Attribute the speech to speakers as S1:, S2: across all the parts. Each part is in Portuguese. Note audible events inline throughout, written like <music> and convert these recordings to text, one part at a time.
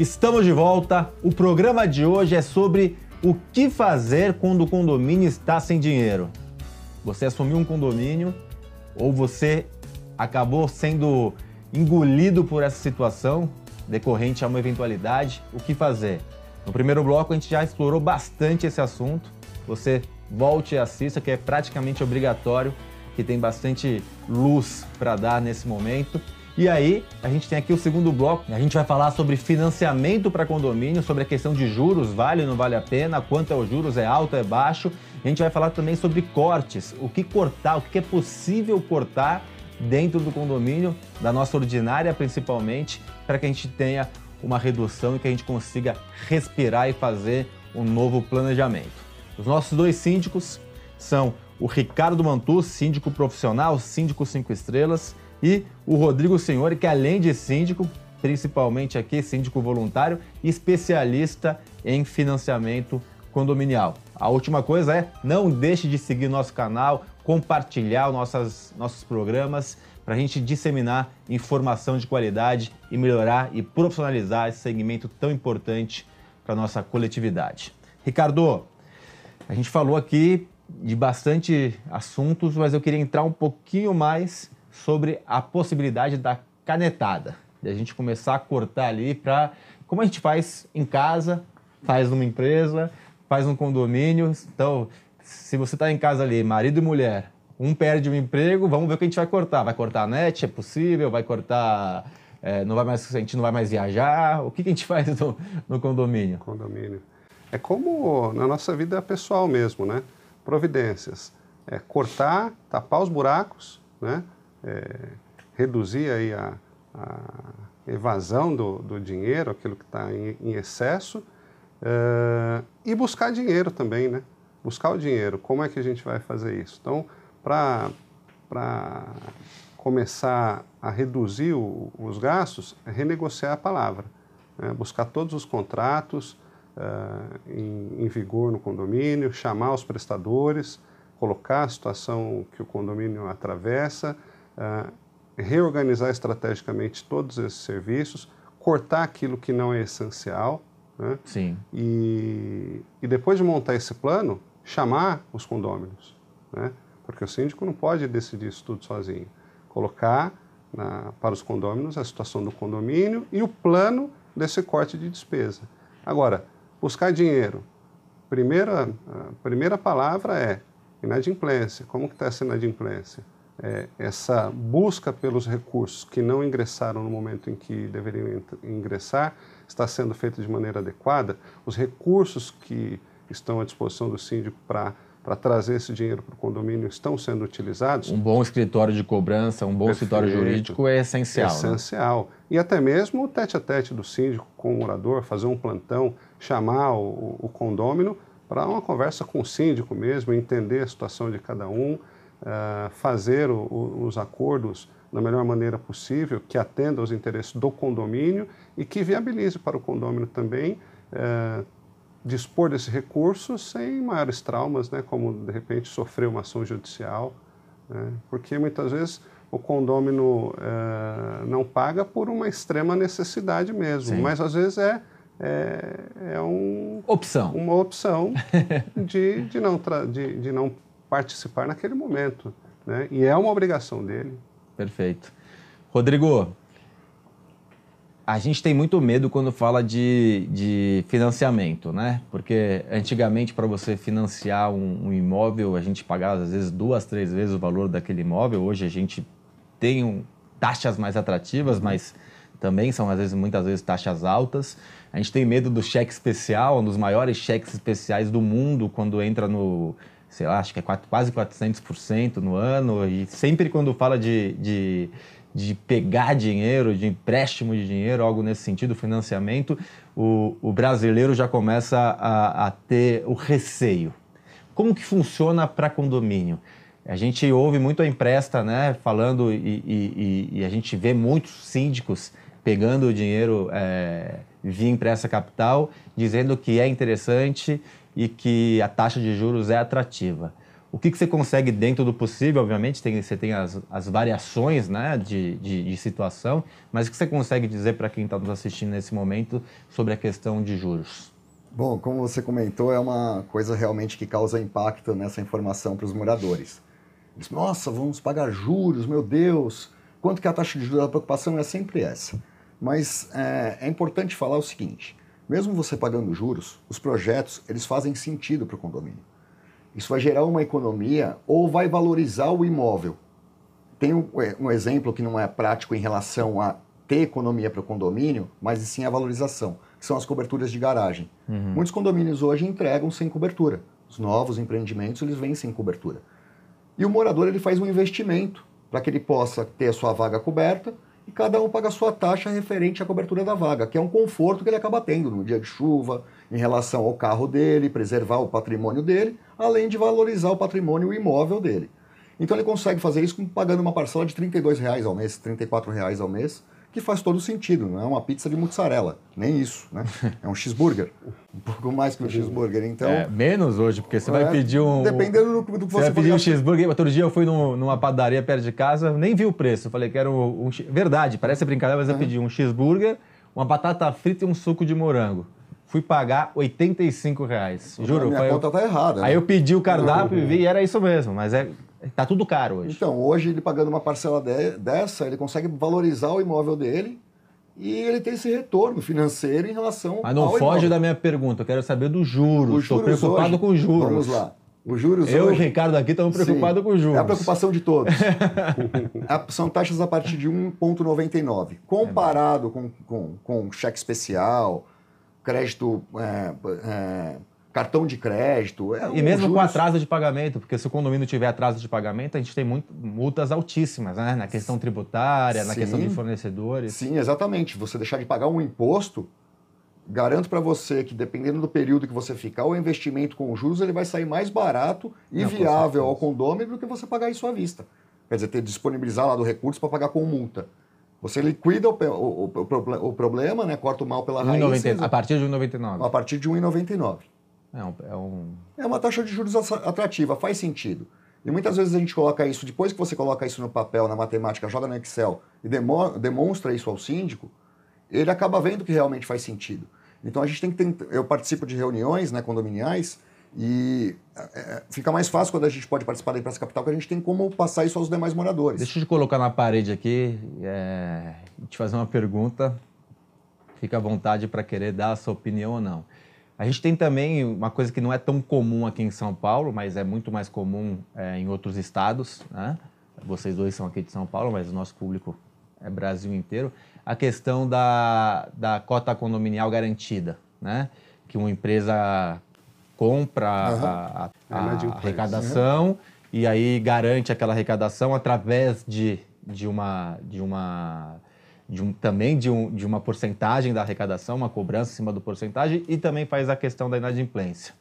S1: Estamos de volta. O programa de hoje é sobre o que fazer quando o condomínio está sem dinheiro. Você assumiu um condomínio ou você acabou sendo engolido por essa situação decorrente a uma eventualidade? O que fazer? No primeiro bloco a gente já explorou bastante esse assunto. Você volte e assista, que é praticamente obrigatório, que tem bastante luz para dar nesse momento. E aí, a gente tem aqui o segundo bloco. A gente vai falar sobre financiamento para condomínio, sobre a questão de juros, vale ou não vale a pena, quanto é os juros, é alto, é baixo. A gente vai falar também sobre cortes, o que cortar, o que é possível cortar dentro do condomínio, da nossa ordinária principalmente, para que a gente tenha uma redução e que a gente consiga respirar e fazer um novo planejamento. Os nossos dois síndicos são o Ricardo Mantu, síndico profissional, síndico 5 estrelas, e o Rodrigo Senhor, que além de síndico, principalmente aqui, síndico voluntário, especialista em financiamento condominial. A última coisa é, não deixe de seguir nosso canal, compartilhar nossas, nossos programas para a gente disseminar informação de qualidade e melhorar e profissionalizar esse segmento tão importante para a nossa coletividade. Ricardo, a gente falou aqui de bastante assuntos, mas eu queria entrar um pouquinho mais sobre a possibilidade da canetada, de a gente começar a cortar ali para como a gente faz em casa, faz numa empresa, faz num condomínio. Então, se você está em casa ali, marido e mulher, um perde o um emprego, vamos ver o que a gente vai cortar. Vai cortar a net, é possível? Vai cortar. É, não vai mais, a gente não vai mais viajar? O que, que a gente <laughs> faz no, no condomínio?
S2: Condomínio. É como na nossa vida pessoal mesmo, né? Providências. É cortar, tapar os buracos, né? É, reduzir aí a, a evasão do, do, dinheiro, aquilo que está em, em, excesso, é, e buscar dinheiro também, né? Buscar o dinheiro. Como é que a gente vai fazer isso? Então, para começar a reduzir o, os gastos, é renegociar a palavra. Né? Buscar todos os contratos uh, em, em vigor no condomínio, chamar os prestadores, colocar a situação que o condomínio atravessa, uh, reorganizar estrategicamente todos esses serviços, cortar aquilo que não é essencial. Né?
S1: Sim.
S2: E, e depois de montar esse plano, chamar os condôminos. Né? Porque o síndico não pode decidir isso tudo sozinho. Colocar na, para os condôminos a situação do condomínio e o plano desse corte de despesa. Agora, buscar dinheiro. Primeira, a primeira palavra é inadimplência. Como que está essa inadimplência? É, essa busca pelos recursos que não ingressaram no momento em que deveriam ingressar está sendo feita de maneira adequada, os recursos que estão à disposição do síndico para para trazer esse dinheiro para o condomínio estão sendo utilizados.
S1: Um bom escritório de cobrança, um bom Perfeito. escritório jurídico é essencial.
S2: Né? Essencial. Né? E até mesmo o tete a tete do síndico com o morador, fazer um plantão, chamar o, o condômino para uma conversa com o síndico mesmo, entender a situação de cada um, uh, fazer o, o, os acordos da melhor maneira possível, que atenda aos interesses do condomínio e que viabilize para o condomínio também uh, dispor desse recurso sem maiores traumas, né, como de repente sofrer uma ação judicial, né, porque muitas vezes o condômino uh, não paga por uma extrema necessidade mesmo, Sim. mas às vezes é é, é um,
S1: opção.
S2: uma opção <laughs> de, de, não de, de não participar naquele momento. Né? E é uma obrigação dele.
S1: Perfeito. Rodrigo, a gente tem muito medo quando fala de, de financiamento, né? Porque antigamente, para você financiar um, um, imóvel, a gente pagava às vezes duas, três vezes o valor daquele imóvel. Hoje a gente tem um, taxas mais atrativas, mas também são às vezes muitas vezes taxas altas. A gente tem medo do cheque especial, um dos maiores cheques especiais do mundo, quando entra no sei lá, acho que é quase 400% no ano, e sempre quando fala de, de, de, pegar dinheiro, de empréstimo de dinheiro, algo nesse sentido, financiamento, o, o brasileiro já começa a, a ter o receio. Como que funciona para condomínio? A gente ouve muito a empresta, né, falando e, e, e, a gente vê muitos síndicos pegando o dinheiro é, via empresta capital, dizendo que é interessante e que a taxa de juros é atrativa. O que, que você consegue dentro do possível, obviamente, tem, você tem as, as variações né, de, de, de situação, mas o que você consegue dizer para quem está nos assistindo nesse momento sobre a questão de juros?
S3: Bom, como você comentou, é uma coisa realmente que causa impacto nessa informação para os moradores. Eles, Nossa, vamos pagar juros, meu Deus! Quanto que é a taxa de juros? A preocupação é sempre essa. Mas é, é importante falar o seguinte, mesmo você pagando juros, os projetos eles fazem sentido para o condomínio. Isso vai gerar uma economia ou vai valorizar o imóvel. Tem um, é, um exemplo que não é prático em relação a ter economia para o condomínio, mas sim a valorização, que são as coberturas de garagem. Uhum. Muitos condomínios hoje entregam sem cobertura. Os novos empreendimentos eles vêm sem cobertura. E o morador ele faz um investimento para que ele possa ter a sua vaga coberta e cada um paga a sua taxa referente à cobertura da vaga, que é um conforto que ele acaba tendo no dia de chuva, em relação ao carro dele, preservar o patrimônio dele, além de valorizar o patrimônio imóvel dele. Então ele consegue fazer isso pagando uma parcela de R$ reais ao mês, R$ reais ao mês, que faz todo sentido, não é uma pizza de mozzarella, nem isso, né? É um cheeseburger, um pouco mais que um cheeseburger, então... É,
S1: menos hoje, porque você é, vai pedir um...
S3: Dependendo do, do que você,
S1: você vai pedir um cheeseburger, outro dia eu fui num, numa padaria perto de casa, nem vi o preço, falei que era um... um verdade, parece brincadeira, mas eu pedi um cheeseburger, uma batata frita e um suco de morango. Fui pagar 85 reais. Juro.
S3: A minha conta eu... tá errada.
S1: Né? Aí eu pedi o cardápio e vi e era isso mesmo, mas é Tá tudo caro hoje.
S3: Então, hoje ele pagando uma parcela de, dessa, ele consegue valorizar o imóvel dele e ele tem esse retorno financeiro em relação
S1: Mas não foge
S3: imóvel.
S1: da minha pergunta, eu quero saber dos juros. Estou preocupado
S3: hoje,
S1: com juros.
S3: Vamos lá. Os juros
S1: eu
S3: hoje,
S1: e o Ricardo aqui estamos preocupados com juros.
S3: É a preocupação de todos. <laughs> São taxas a partir de 1,99. Comparado com, com, com cheque especial, crédito é, é, cartão de crédito.
S1: É, e mesmo juros... com atraso de pagamento, porque se o condomínio tiver atraso de pagamento, a gente tem muito, multas altíssimas, né? Na questão tributária, Sim. na questão de fornecedores.
S3: Sim, exatamente. Você deixar de pagar um imposto, garanto para você que dependendo do período que você ficar, o investimento com juros ele vai sair mais barato e Não, viável ao condomínio do que você pagar isso à vista. Quer dizer, ter disponibilizar lá do recurso para pagar com multa. Você liquida o, o, o, o, problema, né? corta o mal pela raiz.
S1: 90, a partir de 1,99.
S3: A partir de 1,99.
S1: É, um, é, um...
S3: é uma taxa de juros atrativa, faz sentido. E muitas vezes a gente coloca isso, depois que você coloca isso no papel, na matemática, joga no Excel e demonstra isso ao síndico, ele acaba vendo que realmente faz sentido. Então a gente tem que tentar, eu participo de reuniões né, condominiais e é, é, fica mais fácil quando a gente pode participar da Empresa Capital, que a gente tem como passar isso aos demais moradores.
S1: Deixa eu te colocar na parede aqui é, e te fazer uma pergunta. Fica à vontade para querer dar a sua opinião ou não. A gente tem também uma coisa que não é tão comum aqui em São Paulo, mas é muito mais comum é, em outros estados. Né? Vocês dois são aqui de São Paulo, mas o nosso público é Brasil inteiro. A questão da, da cota condominial garantida, né? que uma empresa compra uhum. a, a, a arrecadação e aí garante aquela arrecadação através de, de, uma, de uma de um, também de, um, de uma porcentagem da arrecadação, uma cobrança em cima do porcentagem, e também faz a questão da inadimplência.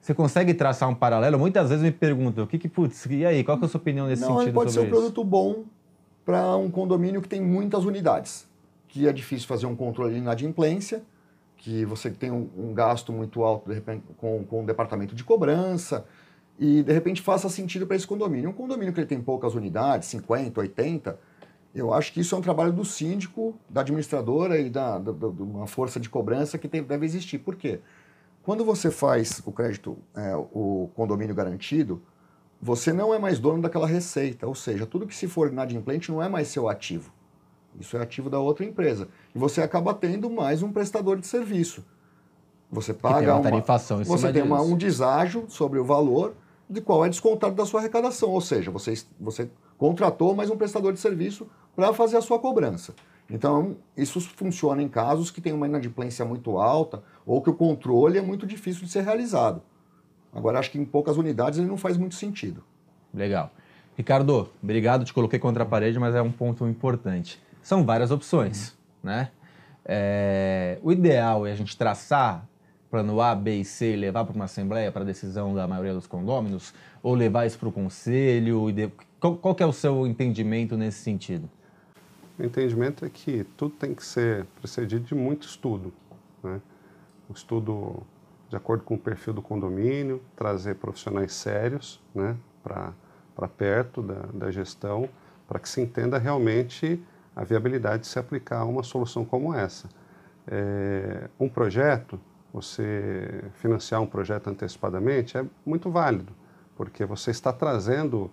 S1: Você consegue traçar um paralelo? Muitas vezes me perguntam, o que que, putz, e aí, qual é a sua opinião nesse
S3: Não,
S1: sentido
S3: pode
S1: ser
S3: um produto bom para um condomínio que tem muitas unidades, que é difícil fazer um controle de inadimplência, que você tem um, um gasto muito alto, de repente, com, com o departamento de cobrança, e de repente faça sentido para esse condomínio. Um condomínio que ele tem poucas unidades, 50, 80, eu acho que isso é um trabalho do síndico, da administradora e da, da, da uma força de cobrança que tem, deve existir. Por quê? Quando você faz o crédito, é, o condomínio garantido, você não é mais dono daquela receita, ou seja, tudo que se for inadimplente não é mais seu ativo. Isso é ativo da outra empresa. E você acaba tendo mais um prestador de serviço. Você paga
S1: uma tarifação
S3: uma, você tem uma, um deságio sobre o valor de qual é descontado da sua arrecadação, ou seja, você, você contratou mais um prestador de serviço para fazer a sua cobrança. Então, isso funciona em casos que tem uma inadimplência muito alta ou que o controle é muito difícil de ser realizado. Agora, acho que em poucas unidades ele não faz muito sentido.
S1: Legal. Ricardo, obrigado, te coloquei contra a parede, mas é um ponto importante. São várias opções, uhum. né? É, o ideal é a gente traçar plano A, B e C e levar para uma assembleia para decisão da maioria dos condôminos, ou levar isso para o conselho? Qual, qual é o seu entendimento nesse sentido?
S2: O entendimento é que tudo tem que ser precedido de muito estudo. Né? Um estudo de acordo com o perfil do condomínio, trazer profissionais sérios né, para perto da, da gestão, para que se entenda realmente a viabilidade de se aplicar uma solução como essa. É, um projeto, você financiar um projeto antecipadamente é muito válido, porque você está trazendo,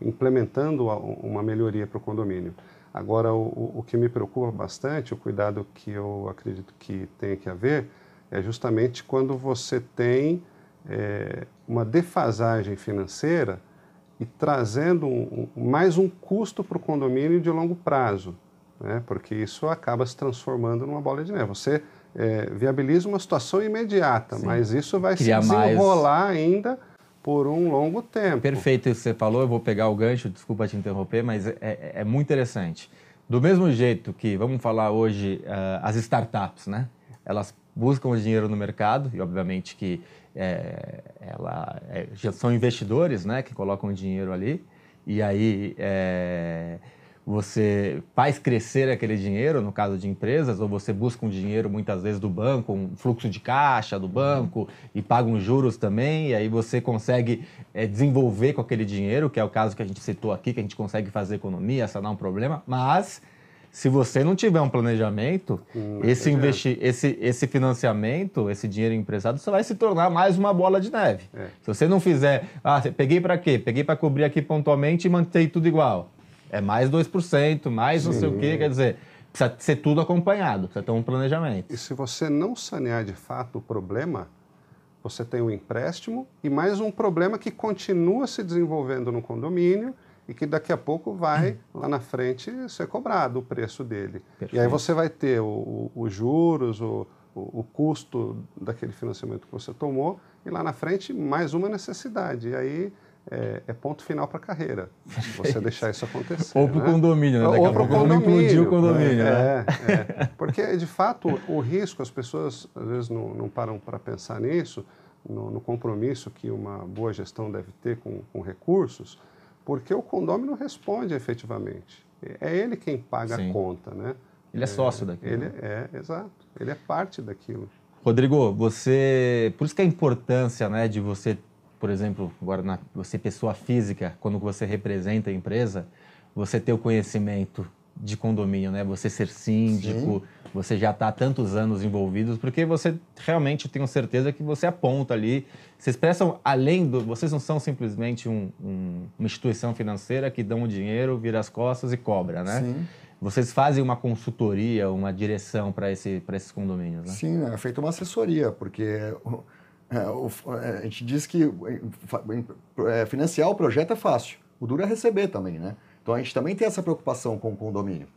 S2: implementando uma melhoria para o condomínio. Agora, o, o que me preocupa bastante, o cuidado que eu acredito que tem que haver, é justamente quando você tem é, uma defasagem financeira e trazendo um, mais um custo para o condomínio de longo prazo, né? porque isso acaba se transformando numa bola de neve. Você é, viabiliza uma situação imediata, Sim. mas isso vai Criar se desenrolar mais... ainda por um longo tempo.
S1: Perfeito isso que você falou, eu vou pegar o gancho, desculpa te interromper, mas é, é, é muito interessante. Do mesmo jeito que, vamos falar hoje, uh, as startups, né? Elas buscam o dinheiro no mercado e, obviamente, que é, ela, é, já são investidores, né? Que colocam dinheiro ali e aí é, você faz crescer aquele dinheiro, no caso de empresas, ou você busca um dinheiro muitas vezes do banco, um fluxo de caixa do banco e paga uns juros também, e aí você consegue é, desenvolver com aquele dinheiro, que é o caso que a gente citou aqui, que a gente consegue fazer economia, sanar um problema, mas se você não tiver um planejamento, hum, esse, investi esse, esse financiamento, esse dinheiro emprestado, só vai se tornar mais uma bola de neve. É. Se você não fizer, ah, peguei para quê? Peguei para cobrir aqui pontualmente e mantei tudo igual. É mais 2%, mais Sim. não sei o quê, quer dizer, precisa ser tudo acompanhado, precisa ter um planejamento.
S2: E se você não sanear de fato o problema, você tem um empréstimo e mais um problema que continua se desenvolvendo no condomínio e que daqui a pouco vai lá na frente ser cobrado o preço dele. Perfeito. E aí você vai ter os juros, o, o, o, custo daquele financiamento que você tomou e lá na frente mais uma necessidade. E aí é, é ponto final para a carreira, você deixar isso acontecer.
S1: Ou para o né? condomínio, né?
S2: Daqui Ou para o condomínio.
S1: O condomínio,
S2: né? é, é, Porque, de fato, o risco, as pessoas às vezes não, não param para pensar nisso, no, no, compromisso que uma boa gestão deve ter com, com recursos, porque o condomínio responde efetivamente. É ele quem paga Sim. a conta, né?
S1: Ele é sócio daquilo.
S2: Ele né? é, exato. Ele é parte daquilo.
S1: Rodrigo, você, por isso que a importância, né, de você por exemplo, agora na, você pessoa física, quando você representa a empresa, você ter o conhecimento de condomínio, né? Você ser síndico, Sim. você já está há tantos anos envolvidos, porque você realmente tenho certeza que você aponta ali. Vocês prestam além do. Vocês não são simplesmente um, um, uma instituição financeira que dão o dinheiro, vira as costas e cobra, né? Sim. Vocês fazem uma consultoria, uma direção para esse, esses condomínios, né?
S3: Sim, é feita uma assessoria, porque a gente diz que é, financiar o projeto é fácil, o duro é receber também, né? Então a gente também tem essa preocupação com o condomínio.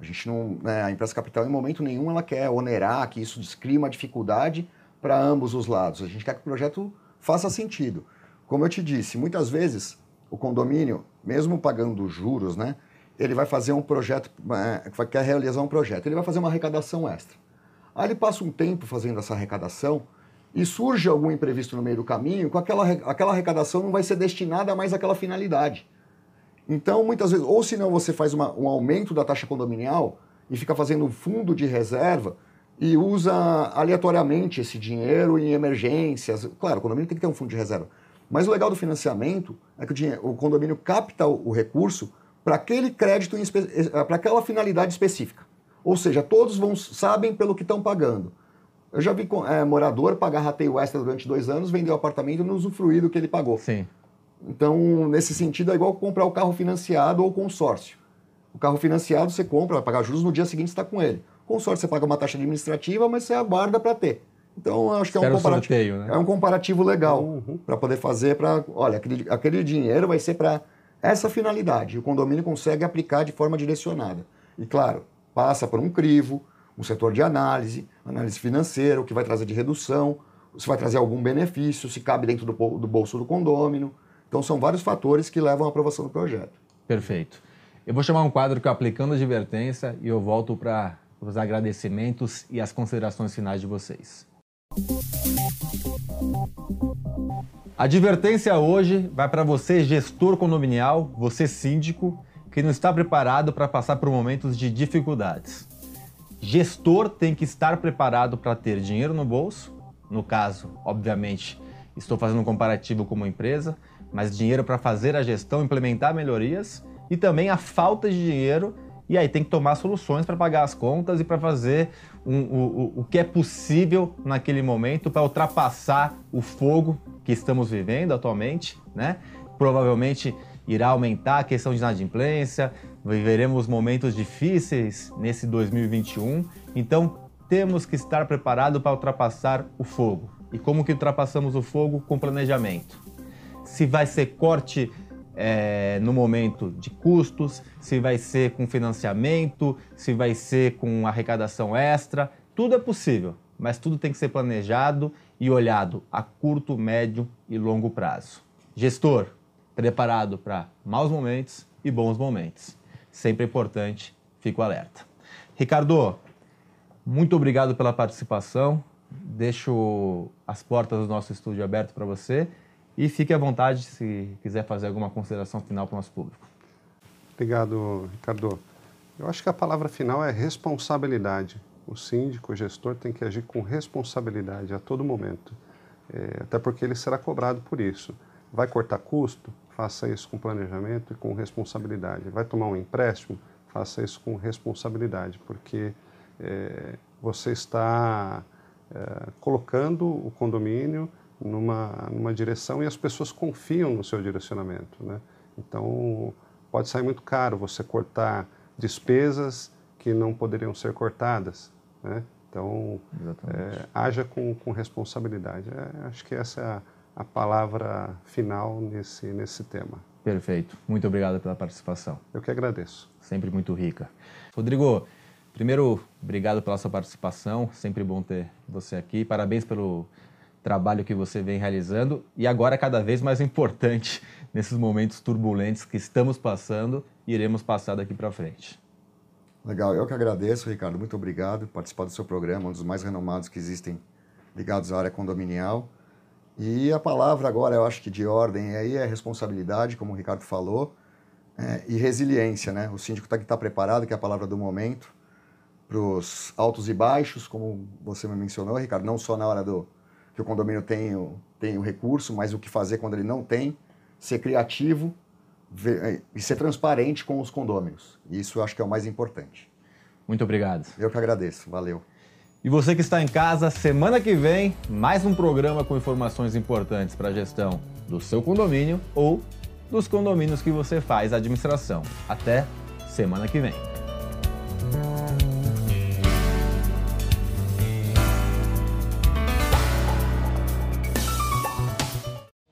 S3: A gente não, né, a empresa capital em momento nenhum ela quer onerar que isso descria uma dificuldade para ambos os lados. A gente quer que o projeto faça sentido. Como eu te disse, muitas vezes o condomínio, mesmo pagando juros, né, ele vai fazer um projeto, é, quer realizar um projeto, ele vai fazer uma arrecadação extra. Aí ele passa um tempo fazendo essa arrecadação, e surge algum imprevisto no meio do caminho, com aquela, aquela arrecadação não vai ser destinada mais àquela finalidade. Então, muitas vezes, ou se não você faz uma, um aumento da taxa condominial e fica fazendo um fundo de reserva e usa aleatoriamente esse dinheiro em emergências. Claro, o condomínio tem que ter um fundo de reserva. Mas o legal do financiamento é que o, dinheiro, o condomínio capta o, o recurso para aquele crédito, eh, para aquela finalidade específica. Ou seja, todos vão, sabem pelo que estão pagando. Eu já vi é, morador pagar rateio extra durante dois anos, vender o apartamento e não usufruir do que ele pagou.
S1: Sim.
S3: Então, nesse sentido, é igual comprar o carro financiado ou consórcio. O carro financiado você compra, vai pagar juros, no dia seguinte está com ele. Consórcio você paga uma taxa administrativa, mas você aguarda para ter. Então, acho que é um, comparativo, sorteio, né? é um comparativo legal uhum. para poder fazer para. Olha, aquele, aquele dinheiro vai ser para essa finalidade. O condomínio consegue aplicar de forma direcionada. E, claro, passa por um crivo, um setor de análise, análise financeira, o que vai trazer de redução, se vai trazer algum benefício, se cabe dentro do, do bolso do condômino. Então, são vários fatores que levam à aprovação do projeto.
S1: Perfeito. Eu vou chamar um quadro que é Aplicando a Advertência e eu volto para os agradecimentos e as considerações finais de vocês. A advertência hoje vai para você, gestor condominial, você síndico, que não está preparado para passar por momentos de dificuldades. Gestor tem que estar preparado para ter dinheiro no bolso no caso, obviamente, estou fazendo um comparativo como empresa, mas dinheiro para fazer a gestão, implementar melhorias e também a falta de dinheiro e aí tem que tomar soluções para pagar as contas e para fazer um, o, o que é possível naquele momento para ultrapassar o fogo que estamos vivendo atualmente, né? Provavelmente irá aumentar a questão de inadimplência, viveremos momentos difíceis nesse 2021, então temos que estar preparados para ultrapassar o fogo. E como que ultrapassamos o fogo? Com planejamento. Se vai ser corte é, no momento de custos, se vai ser com financiamento, se vai ser com arrecadação extra, tudo é possível, mas tudo tem que ser planejado e olhado a curto, médio e longo prazo. Gestor, preparado para maus momentos e bons momentos. Sempre é importante, fico alerta. Ricardo, muito obrigado pela participação. Deixo as portas do nosso estúdio aberto para você e fique à vontade se quiser fazer alguma consideração final para o nosso público.
S2: Obrigado, Ricardo. Eu acho que a palavra final é responsabilidade. O síndico, o gestor, tem que agir com responsabilidade a todo momento, é, até porque ele será cobrado por isso. Vai cortar custo? Faça isso com planejamento e com responsabilidade. Vai tomar um empréstimo? Faça isso com responsabilidade, porque é, você está é, colocando o condomínio numa, numa direção e as pessoas confiam no seu direcionamento. Né? Então, pode sair muito caro você cortar despesas que não poderiam ser cortadas. Né? Então, é, haja com, com responsabilidade. É, acho que essa é a, a palavra final nesse, nesse tema.
S1: Perfeito. Muito obrigado pela participação.
S2: Eu que agradeço.
S1: Sempre muito rica. Rodrigo, primeiro, obrigado pela sua participação. Sempre bom ter você aqui. Parabéns pelo trabalho que você vem realizando e agora cada vez mais importante <laughs> nesses momentos turbulentos que estamos passando e iremos passar daqui para frente.
S3: Legal, eu que agradeço, Ricardo. Muito obrigado por participar do seu programa, um dos mais renomados que existem ligados à área condominial. E a palavra agora, eu acho que de ordem aí é responsabilidade, como o Ricardo falou, é, e resiliência, né? O síndico tem que estar preparado, que é a palavra do momento, para os altos e baixos, como você me mencionou, Ricardo, não só na hora do, que o condomínio tem o, tem o recurso, mas o que fazer quando ele não tem, ser criativo ver, é, e ser transparente com os condôminos. Isso eu acho que é o mais importante.
S1: Muito obrigado.
S3: Eu que agradeço. Valeu.
S1: E você que está em casa, semana que vem, mais um programa com informações importantes para a gestão do seu condomínio ou dos condomínios que você faz a administração. Até semana que vem.